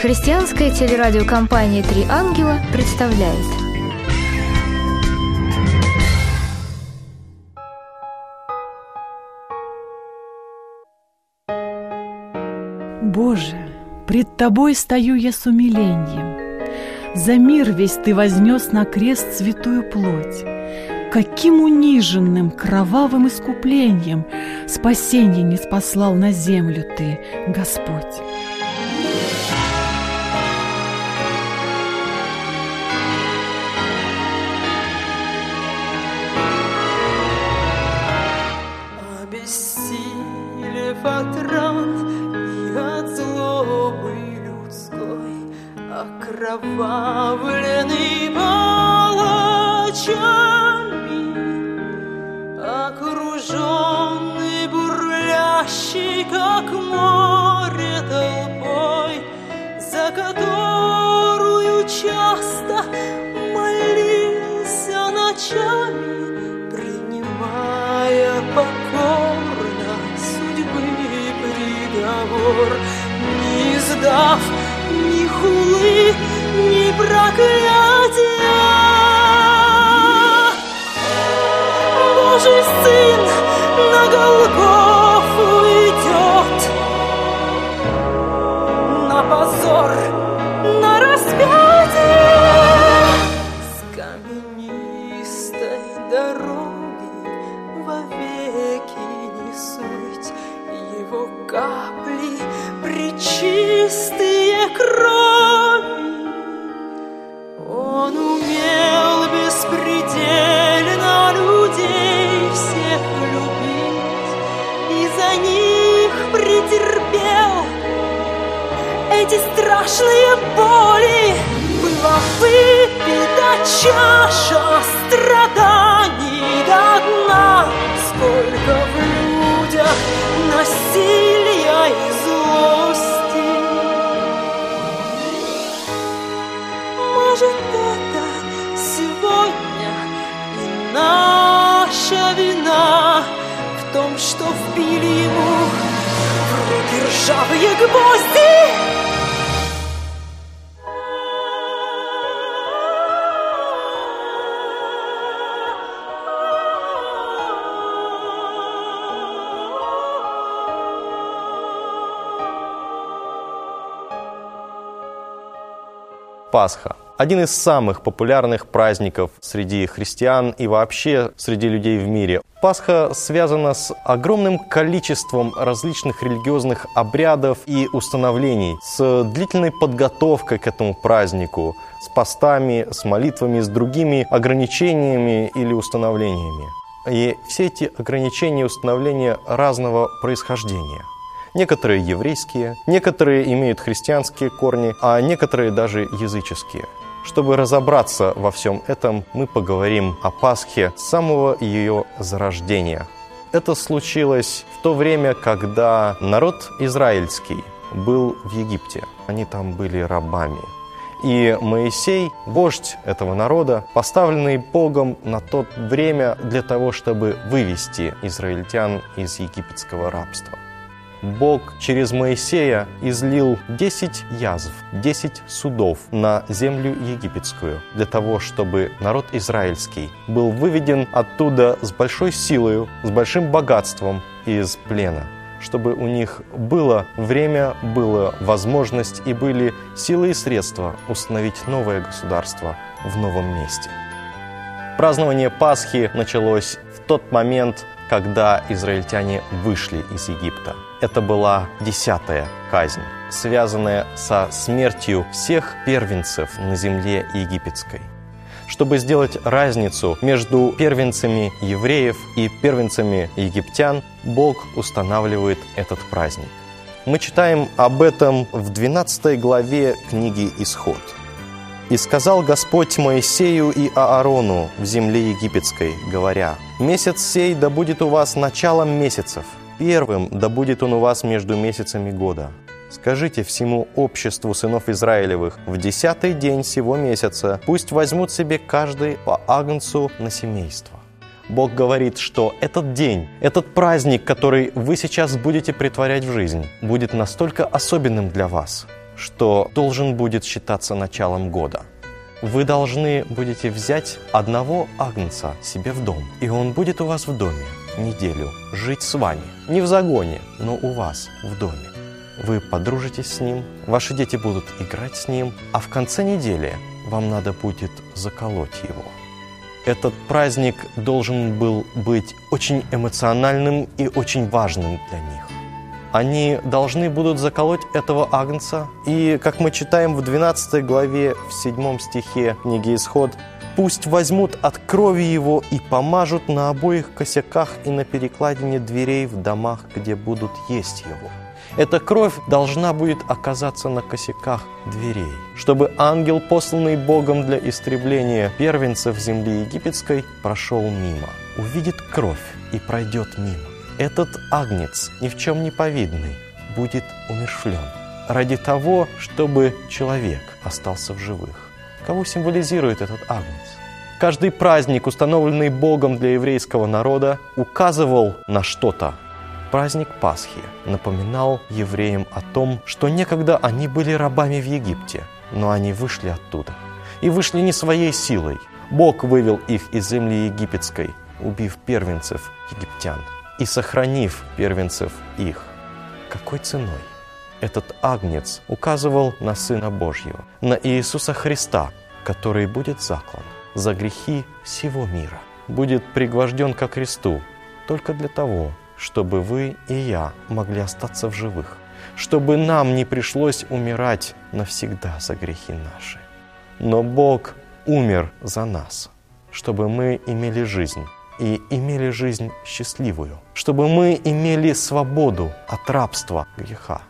Христианская телерадиокомпания «Три ангела» представляет Боже, пред Тобой стою я с умилением. За мир весь Ты вознес на крест святую плоть. Каким униженным, кровавым искуплением Спасение не спаслал на землю Ты, Господь. окровавленный палачами, покорно судьбы приговор, не издав ни хулы, ни проклятия. Божий Сын на Голгофу причистые крови. Он умел беспредельно людей всех любить и за них претерпел эти страшные боли. Была выпита чаша страданий наша вина в том, что вбили ему в руки ржавые гвозди. Пасха. Один из самых популярных праздников среди христиан и вообще среди людей в мире. Пасха связана с огромным количеством различных религиозных обрядов и установлений, с длительной подготовкой к этому празднику, с постами, с молитвами, с другими ограничениями или установлениями. И все эти ограничения и установления разного происхождения – Некоторые еврейские, некоторые имеют христианские корни, а некоторые даже языческие. Чтобы разобраться во всем этом, мы поговорим о Пасхе с самого ее зарождения. Это случилось в то время, когда народ израильский был в Египте. Они там были рабами. И Моисей, вождь этого народа, поставленный Богом на то время для того, чтобы вывести израильтян из египетского рабства. Бог через Моисея излил 10 язв, 10 судов на землю египетскую, для того, чтобы народ израильский был выведен оттуда с большой силой, с большим богатством из плена чтобы у них было время, была возможность и были силы и средства установить новое государство в новом месте. Празднование Пасхи началось в тот момент, когда израильтяне вышли из Египта. Это была десятая казнь, связанная со смертью всех первенцев на земле египетской. Чтобы сделать разницу между первенцами евреев и первенцами египтян, Бог устанавливает этот праздник. Мы читаем об этом в 12 главе книги «Исход». «И сказал Господь Моисею и Аарону в земле египетской, говоря, «Месяц сей да будет у вас началом месяцев, первым да будет он у вас между месяцами года. Скажите всему обществу сынов Израилевых, в десятый день сего месяца пусть возьмут себе каждый по агнцу на семейство. Бог говорит, что этот день, этот праздник, который вы сейчас будете притворять в жизнь, будет настолько особенным для вас, что должен будет считаться началом года. Вы должны будете взять одного агнца себе в дом, и он будет у вас в доме неделю жить с вами. Не в загоне, но у вас в доме. Вы подружитесь с ним, ваши дети будут играть с ним, а в конце недели вам надо будет заколоть его. Этот праздник должен был быть очень эмоциональным и очень важным для них. Они должны будут заколоть этого агнца. И, как мы читаем в 12 главе, в 7 стихе книги «Исход», «Пусть возьмут от крови его и помажут на обоих косяках и на перекладине дверей в домах, где будут есть его». Эта кровь должна будет оказаться на косяках дверей, чтобы ангел, посланный Богом для истребления первенцев земли египетской, прошел мимо, увидит кровь и пройдет мимо. Этот агнец, ни в чем не повидный, будет умершвлен ради того, чтобы человек остался в живых. Кого символизирует этот агнец? Каждый праздник, установленный Богом для еврейского народа, указывал на что-то, праздник Пасхи напоминал евреям о том, что некогда они были рабами в Египте, но они вышли оттуда. И вышли не своей силой. Бог вывел их из земли египетской, убив первенцев египтян и сохранив первенцев их. Какой ценой? Этот агнец указывал на Сына Божьего, на Иисуса Христа, который будет заклан за грехи всего мира, будет пригвожден ко кресту только для того, чтобы вы и я могли остаться в живых, чтобы нам не пришлось умирать навсегда за грехи наши. Но Бог умер за нас, чтобы мы имели жизнь и имели жизнь счастливую, чтобы мы имели свободу от рабства греха.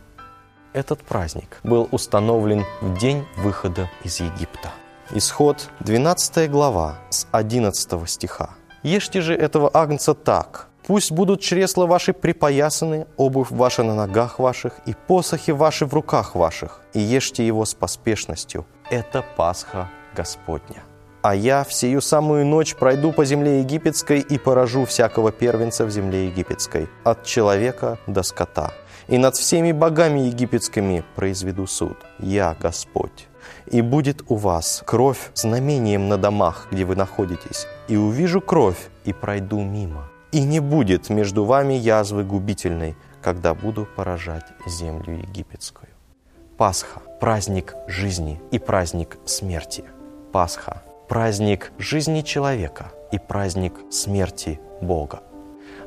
Этот праздник был установлен в день выхода из Египта. Исход 12 глава с 11 стиха. «Ешьте же этого агнца так, Пусть будут чресла ваши припоясаны, обувь ваша на ногах ваших и посохи ваши в руках ваших, и ешьте его с поспешностью. Это Пасха Господня. А я в сию самую ночь пройду по земле египетской и поражу всякого первенца в земле египетской, от человека до скота. И над всеми богами египетскими произведу суд. Я Господь. И будет у вас кровь знамением на домах, где вы находитесь. И увижу кровь, и пройду мимо и не будет между вами язвы губительной, когда буду поражать землю египетскую. Пасха – праздник жизни и праздник смерти. Пасха – праздник жизни человека и праздник смерти Бога.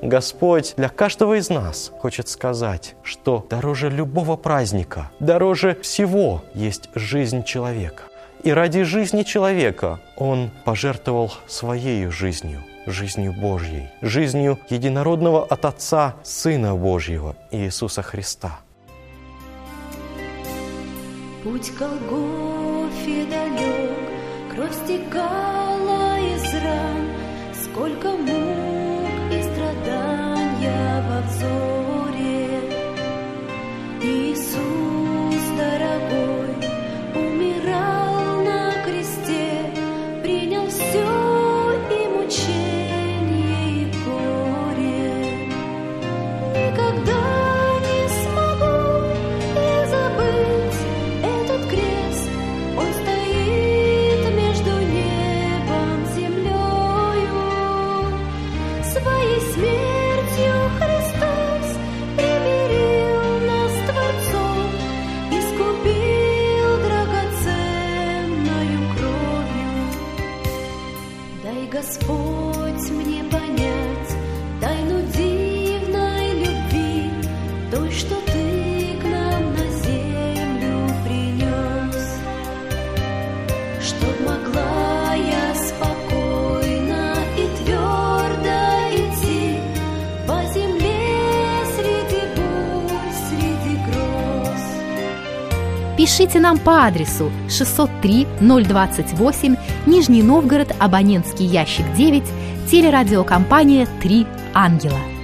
Господь для каждого из нас хочет сказать, что дороже любого праздника, дороже всего есть жизнь человека. И ради жизни человека Он пожертвовал своей жизнью – жизнью Божьей, жизнью единородного от Отца Сына Божьего Иисуса Христа. Путь Голгофе далек, кровь стекала из ран, сколько мук Дай, Господь, мне понять тайну дивной Пишите нам по адресу 603 028 Нижний Новгород, абонентский ящик 9, телерадиокомпания «Три ангела».